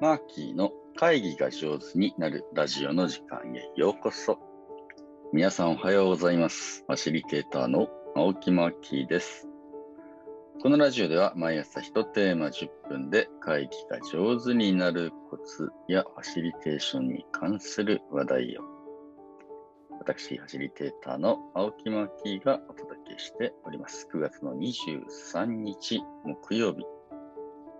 マーキーの会議が上手になるラジオの時間へようこそ。皆さんおはようございます。ファシリテーターの青木マーキーです。このラジオでは毎朝1テーマ10分で会議が上手になるコツやファシリテーションに関する話題を私、ファシリテーターの青木マーキーがお届けしております。9月の23日木曜日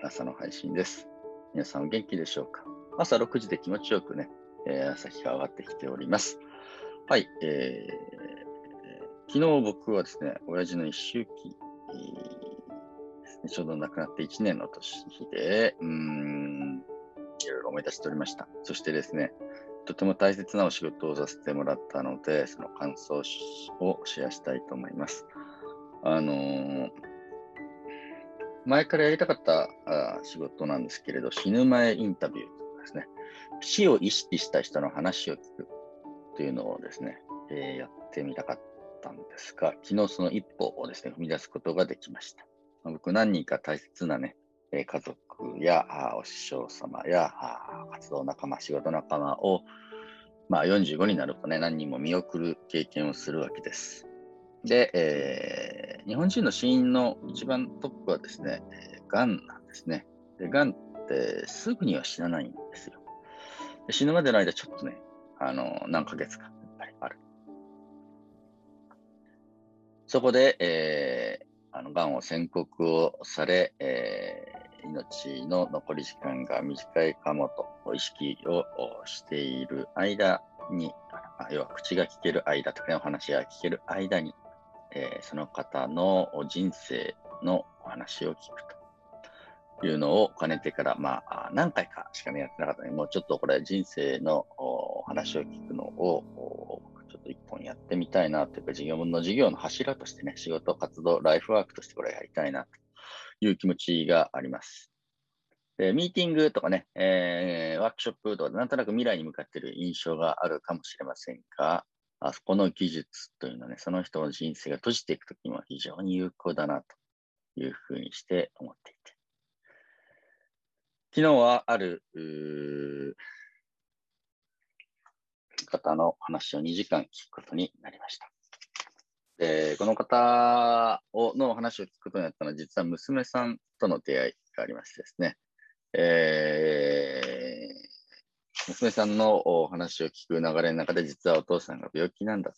朝の配信です。皆さんお元気でしょうか？朝6時で気持ちよくね、えー朝日が上がってきております。はい、えー、昨日僕はですね、親父の一周期、えー、ちょうど亡くなって1年の年日で、うん、いろいろ思い出しておりました。そしてですね、とても大切なお仕事をさせてもらったので、その感想をシェアしたいと思います。あのー前からやりたかったあ仕事なんですけれど、死ぬ前インタビューとかですね、死を意識した人の話を聞くというのをですね、えーやってみたかったんですが、昨日その一歩をですね、踏み出すことができました。僕何人か大切なね、家族やあお師匠様やあ活動仲間、仕事仲間を、まあ、45になるとね、何人も見送る経験をするわけです。で、えー日本人の死因の一番トップはですね、がんなんですね。で、がんってすぐには死なないんですよ。死ぬまでの間、ちょっとね、あの、何ヶ月か、やっぱりある。そこで、えーあの、がんを宣告をされ、えー命の残り時間が短いかもと意識をしている間に、要は口が聞ける間とか、お話が聞ける間に、えーその方の人生のお話を聞くというのを兼ねてから、まあ、何回かしかね、やってなかったので、もうちょっとこれ人生のお話を聞くのを、ちょっと一本やってみたいなというか、事業の事業の柱としてね、仕事、活動、ライフワークとしてこれやりたいなという気持ちがあります。でミーティングとかね、えーワークショップとかでなんとなく未来に向かっている印象があるかもしれませんが、あそこの技術というのはね、その人の人生が閉じていくときには非常に有効だなというふうにして思っていて。昨日はある方の話を2時間聞くことになりました。でこの方をの話を聞くことになったのは、実は娘さんとの出会いがありましてですね、えー娘さんのお話を聞く流れの中で、実はお父さんが病気なんだと。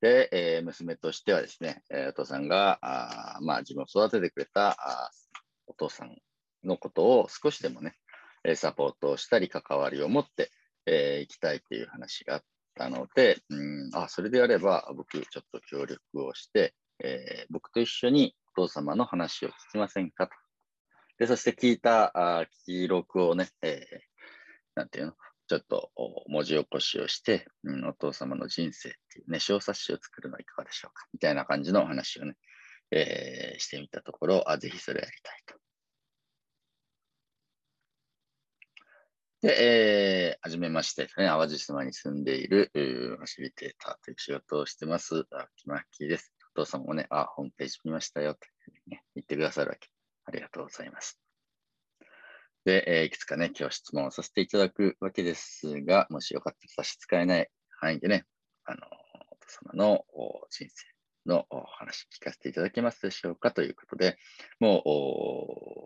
で、えー娘としてはですね、えお父さんがあまあ、自分を育ててくれたあお父さんのことを少しでもね、サポートをしたり、関わりを持って、えー、行きたいっていう話があったので、うんあそれであれば、僕、ちょっと協力をして、えー僕と一緒にお父様の話を聞きませんかと。で、そして聞いたあ記録をね、えーなんていうの、ちょっと文字起こしをして、うん、お父様の人生っていうね、小冊子を作るのはいかがでしょうかみたいな感じのお話をね、えーしてみたところ、あ、ぜひそれやりたいで、えー、はじめまして、ね、淡路島に住んでいる、ファシリテーターという仕事をしてます、あきまきです。お父さんもね、あ、ホームページ見ましたよ、というふうにね、言ってくださるわけ。ありがとうございます。で、えーいくつかね、今日質問をさせていただくわけですが、もしよかったら差し支えない範囲でね、あの、お父様の人生のお話聞かせていただけますでしょうかということで、もう、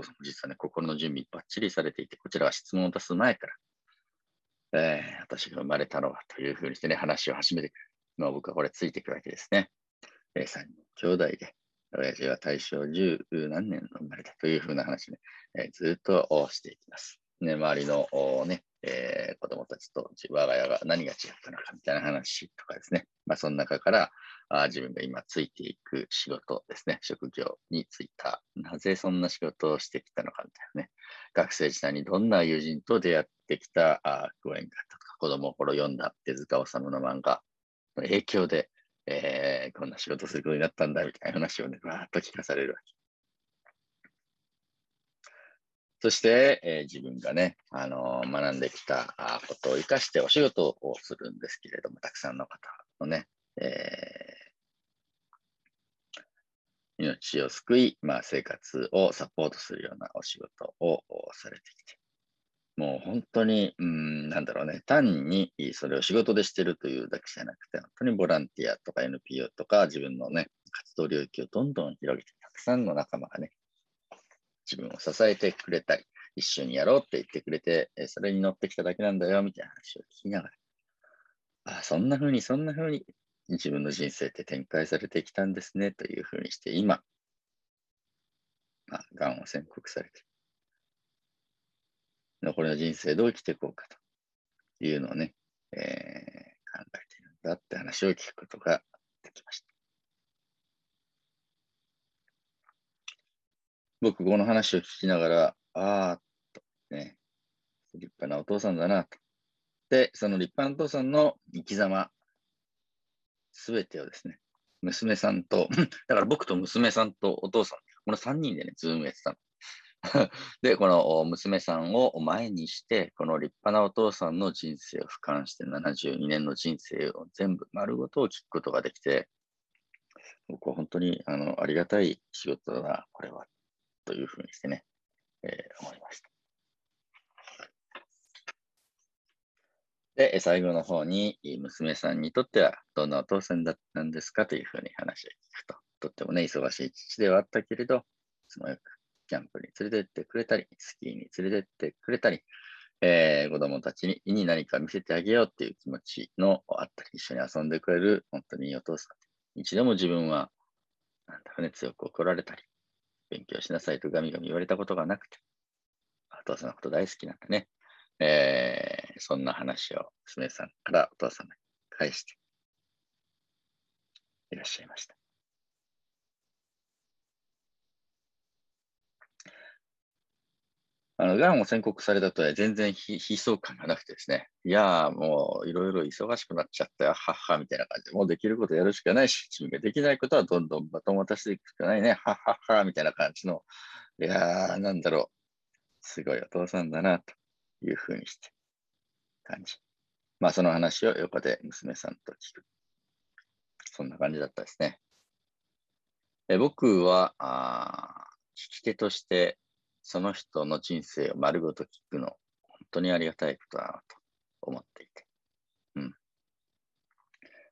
おお父様実はね、心の準備ばっちりされていて、こちらは質問を出す前から、えー私が生まれたのはというふうにしてね、話を始めて。まあ僕はこれついていくわけですね。えー、3人兄弟で、親父は大正十何年生まれたというふうな話ね、えーずっとしていきます。ね、周りのね、えー子供たちと我が家が何が違ったのかみたいな話とかですね。まあ、その中からあ自分が今ついていく仕事ですね、職業に就いた、なぜそんな仕事をしてきたのかみたいなね。学生時代にどんな友人と出会ってきたあご縁があったとか、子供の頃読んだ手塚治虫の漫画の影響で、えーこんな仕事することになったんだみたいな話をね、わーっと聞かされるわけ。そして、えー自分がね、あのー学んできたことを活かしてお仕事をするんですけれども、たくさんの方のね、えー命を救い、まあ、生活をサポートするようなお仕事をされてきて、もう本当に、うん、なんだろうね、単にそれを仕事でしてるというだけじゃなくて、本当にボランティアとか NPO とか自分のね、活動領域をどんどん広げて、たくさんの仲間がね、自分を支えてくれたり、一緒にやろうって言ってくれて、それに乗ってきただけなんだよ、みたいな話を聞きながら、あ、そんな風に、そんな風に自分の人生って展開されてきたんですね、という風にして、今、まあ、がんを宣告されて、残りの人生どう生きていこうかというのをね、えー、考えているんだって話を聞くことができました。僕、この話を聞きながら、ああ、とね、立派なお父さんだなと。で、その立派なお父さんの生き様、すべてをですね、娘さんと、だから僕と娘さんとお父さん、この3人でね、ズームやってたの。で、この娘さんを前にして、この立派なお父さんの人生を俯瞰して、72年の人生を全部丸ごとを聞くことができて、僕は本当にあのありがたい仕事だな、これは、というふうにしてね、えー、思いました。で、最後の方に、娘さんにとってはどんなお父さんだったんですかというふうに話を聞くと、とってもね、忙しい父ではあったけれど、いつもよくキャンプに連れてってくれたり、スキーに連れてってくれたり、えー、子供たちにに何か見せてあげようっていう気持ちのあったり、一緒に遊んでくれる本当にいいお父さん。一度も自分は、なんだろうね、強く怒られたり、勉強しなさいとガミガミ言われたことがなくて、お父さんのこと大好きなんだね。えー、そんな話を娘さんからお父さんに返していらっしゃいました。あの、がんを宣告されたとは全然悲壮感がなくてですね、いやーもういろいろ忙しくなっちゃったよ、はっはみたいな感じで、もうできることやるしかないし、自分ができないことはどんどんバトン渡していくしかないね、はっはっはみたいな感じの、いやーなんだろう、すごいお父さんだな、というふうにして感じ。まあその話を横で娘さんと聞く。そんな感じだったですね。え僕はあ聞き手としてその人の人生を丸ごと聞くの、本当にありがたいことだなと思っていて。うん。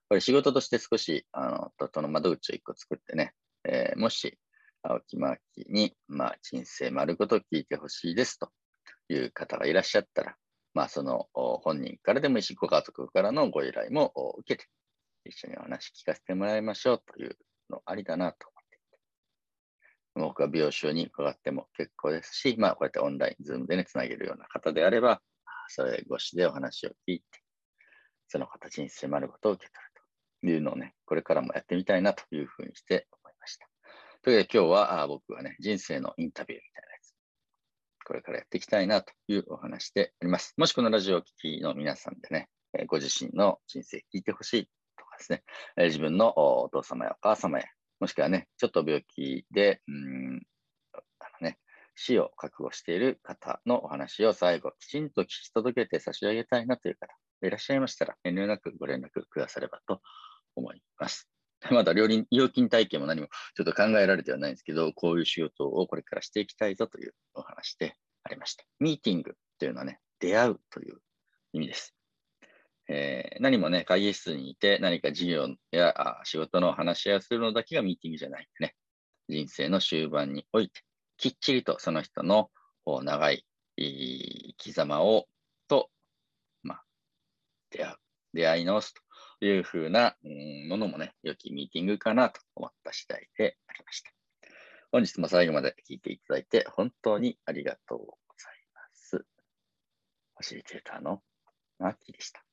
これ仕事として少し、あの、との窓口を一個作ってね、えー、もし、青木真紀に、まあ、人生丸ごと聞いてほしいですという方がいらっしゃったら、まあ、その本人からでもいいし、ご家族からのご依頼も受けて、一緒にお話聞かせてもらいましょうというのありだなと僕は病床に伺っても結構ですし、まあ、こうやってオンライン、ズームでね、つなげるような方であれば、それ越しでお話を聞いて、その形に迫ることを受け取るというのをね、これからもやってみたいなというふうにして思いました。というわけで今日はあ僕はね、人生のインタビューみたいなやつ、これからやっていきたいなというお話であります。もしこのラジオを聴きの皆さんでね、ご自身の人生聞いてほしいとかですね、自分のお父様やお母様やもしくはね、ちょっと病気で、うん、あのね、死を覚悟している方のお話を最後、きちんと聞き届けて差し上げたいなという方いらっしゃいましたら、遠慮なくご連絡くださればと思います。まだ料金体系も何もちょっと考えられてはないんですけど、こういう仕事をこれからしていきたいぞというお話でありました。ミーティングというのはね、出会うという意味です。えー、何もね、会議室にいて何か事業や仕事の話し合いをするのだけがミーティングじゃないんでね、人生の終盤において、きっちりとその人の長い生き様を、と、まあ、出会う、出会い直すというふうなものもね、良きミーティングかなと思った次第でありました。本日も最後まで聞いていただいて本当にありがとうございます。ファシリテーターのマッキーでした。